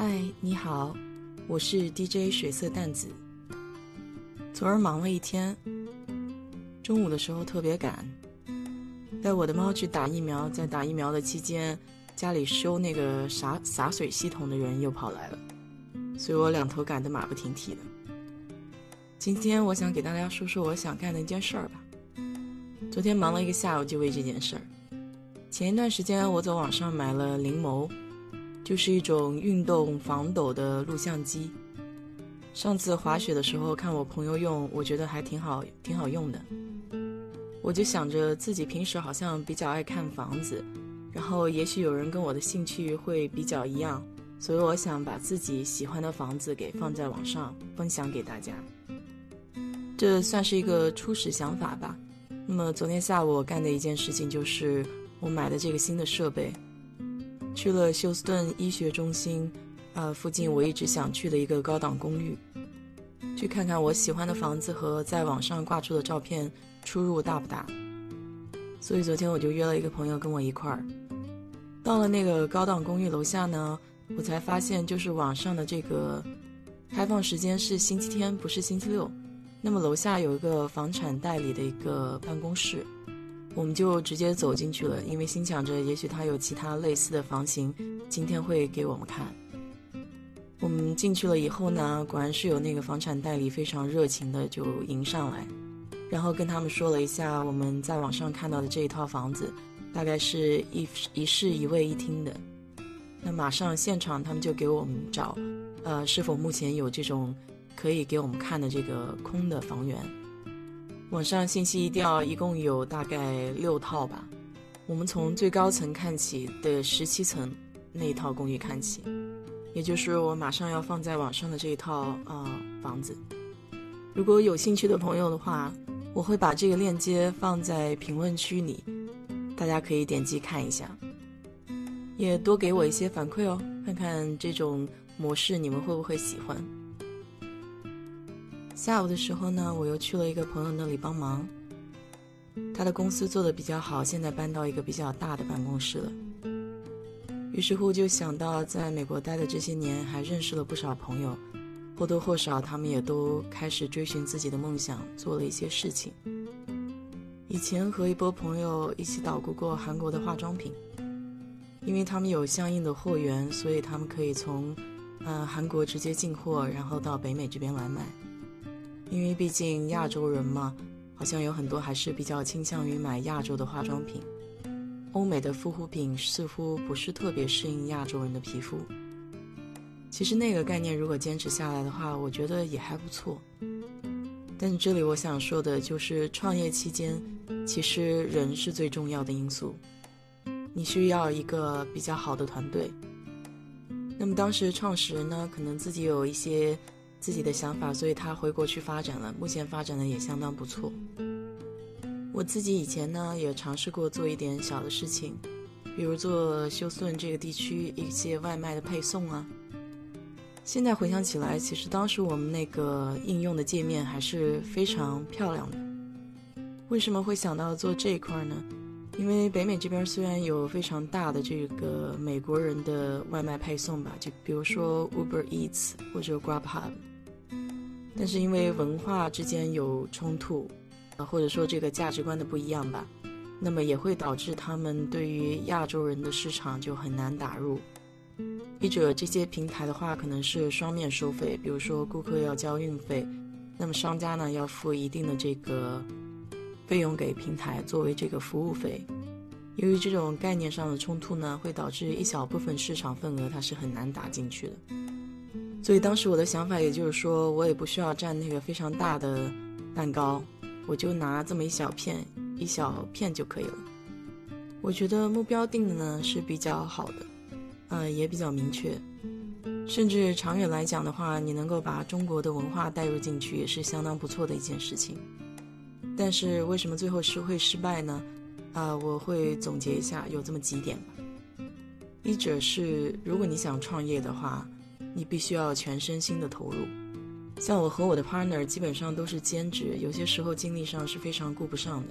嗨，你好，我是 DJ 水色淡紫。昨儿忙了一天，中午的时候特别赶，带我的猫去打疫苗。在打疫苗的期间，家里修那个洒洒水系统的人又跑来了，所以我两头赶得马不停蹄的。今天我想给大家说说我想干的一件事儿吧。昨天忙了一个下午，就为这件事儿。前一段时间，我在网上买了灵眸。就是一种运动防抖的录像机。上次滑雪的时候看我朋友用，我觉得还挺好，挺好用的。我就想着自己平时好像比较爱看房子，然后也许有人跟我的兴趣会比较一样，所以我想把自己喜欢的房子给放在网上分享给大家。这算是一个初始想法吧。那么昨天下午我干的一件事情就是我买的这个新的设备。去了休斯顿医学中心，呃，附近我一直想去的一个高档公寓，去看看我喜欢的房子和在网上挂出的照片出入大不大。所以昨天我就约了一个朋友跟我一块儿。到了那个高档公寓楼下呢，我才发现就是网上的这个开放时间是星期天，不是星期六。那么楼下有一个房产代理的一个办公室。我们就直接走进去了，因为心想着也许他有其他类似的房型，今天会给我们看。我们进去了以后呢，果然是有那个房产代理非常热情的就迎上来，然后跟他们说了一下我们在网上看到的这一套房子，大概是一一室一卫一厅的。那马上现场他们就给我们找，呃，是否目前有这种可以给我们看的这个空的房源。网上信息一调，一共有大概六套吧。我们从最高层看起的十七层那一套公寓看起，也就是我马上要放在网上的这一套啊房子。如果有兴趣的朋友的话，我会把这个链接放在评论区里，大家可以点击看一下，也多给我一些反馈哦，看看这种模式你们会不会喜欢。下午的时候呢，我又去了一个朋友那里帮忙。他的公司做的比较好，现在搬到一个比较大的办公室了。于是乎就想到，在美国待的这些年，还认识了不少朋友，或多或少他们也都开始追寻自己的梦想，做了一些事情。以前和一波朋友一起捣鼓过韩国的化妆品，因为他们有相应的货源，所以他们可以从，呃，韩国直接进货，然后到北美这边来卖。因为毕竟亚洲人嘛，好像有很多还是比较倾向于买亚洲的化妆品，欧美的护肤品似乎不是特别适应亚洲人的皮肤。其实那个概念如果坚持下来的话，我觉得也还不错。但是这里我想说的就是，创业期间其实人是最重要的因素，你需要一个比较好的团队。那么当时创始人呢，可能自己有一些。自己的想法，所以他回国去发展了。目前发展的也相当不错。我自己以前呢也尝试过做一点小的事情，比如做休斯顿这个地区一些外卖的配送啊。现在回想起来，其实当时我们那个应用的界面还是非常漂亮的。为什么会想到做这一块呢？因为北美这边虽然有非常大的这个美国人的外卖配送吧，就比如说 Uber Eats 或者 Grubhub。但是因为文化之间有冲突，啊，或者说这个价值观的不一样吧，那么也会导致他们对于亚洲人的市场就很难打入。一者这些平台的话，可能是双面收费，比如说顾客要交运费，那么商家呢要付一定的这个费用给平台作为这个服务费。由于这种概念上的冲突呢，会导致一小部分市场份额它是很难打进去的。所以当时我的想法，也就是说，我也不需要占那个非常大的蛋糕，我就拿这么一小片一小片就可以了。我觉得目标定的呢是比较好的，呃，也比较明确，甚至长远来讲的话，你能够把中国的文化带入进去，也是相当不错的一件事情。但是为什么最后是会失败呢？啊，我会总结一下，有这么几点吧。一者是，如果你想创业的话。你必须要全身心的投入，像我和我的 partner 基本上都是兼职，有些时候精力上是非常顾不上的。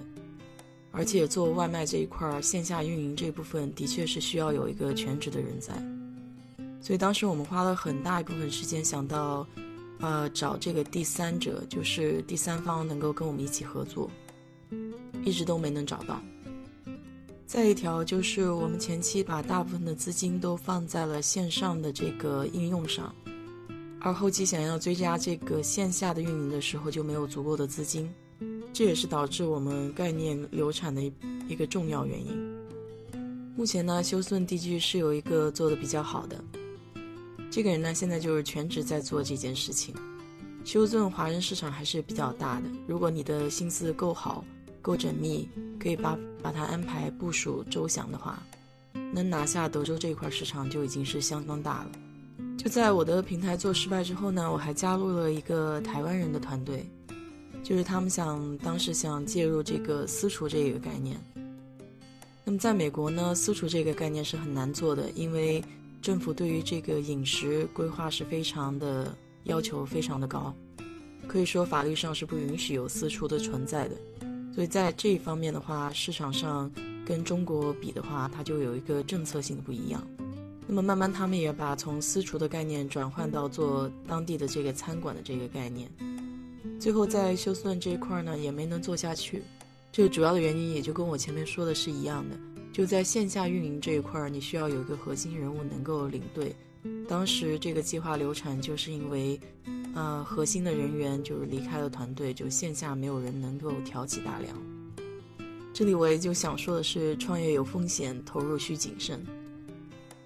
而且做外卖这一块儿，线下运营这部分的确是需要有一个全职的人在。所以当时我们花了很大一部分时间想到，呃，找这个第三者，就是第三方能够跟我们一起合作，一直都没能找到。再一条就是我们前期把大部分的资金都放在了线上的这个应用上，而后期想要追加这个线下的运营的时候就没有足够的资金，这也是导致我们概念流产的一个重要原因。目前呢，修顺地区是有一个做的比较好的，这个人呢现在就是全职在做这件事情。修顺华人市场还是比较大的，如果你的心思够好。够缜密，可以把把它安排部署周详的话，能拿下德州这一块市场就已经是相当大了。就在我的平台做失败之后呢，我还加入了一个台湾人的团队，就是他们想当时想介入这个私厨这个概念。那么在美国呢，私厨这个概念是很难做的，因为政府对于这个饮食规划是非常的要求非常的高，可以说法律上是不允许有私厨的存在的。所以在这一方面的话，市场上跟中国比的话，它就有一个政策性的不一样。那么慢慢他们也把从私厨的概念转换到做当地的这个餐馆的这个概念。最后在休斯顿这一块呢，也没能做下去。这个主要的原因也就跟我前面说的是一样的，就在线下运营这一块，你需要有一个核心人物能够领队。当时这个计划流产，就是因为。呃，核心的人员就是离开了团队，就线下没有人能够挑起大梁。这里我也就想说的是，创业有风险，投入需谨慎。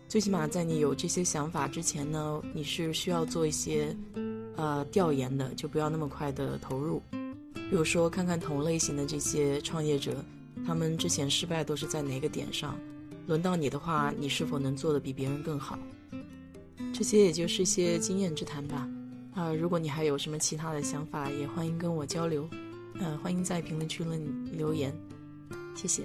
最起码在你有这些想法之前呢，你是需要做一些呃调研的，就不要那么快的投入。比如说，看看同类型的这些创业者，他们之前失败都是在哪个点上，轮到你的话，你是否能做的比别人更好？这些也就是一些经验之谈吧。啊，如果你还有什么其他的想法，也欢迎跟我交流。嗯，欢迎在评论区论留言，谢谢。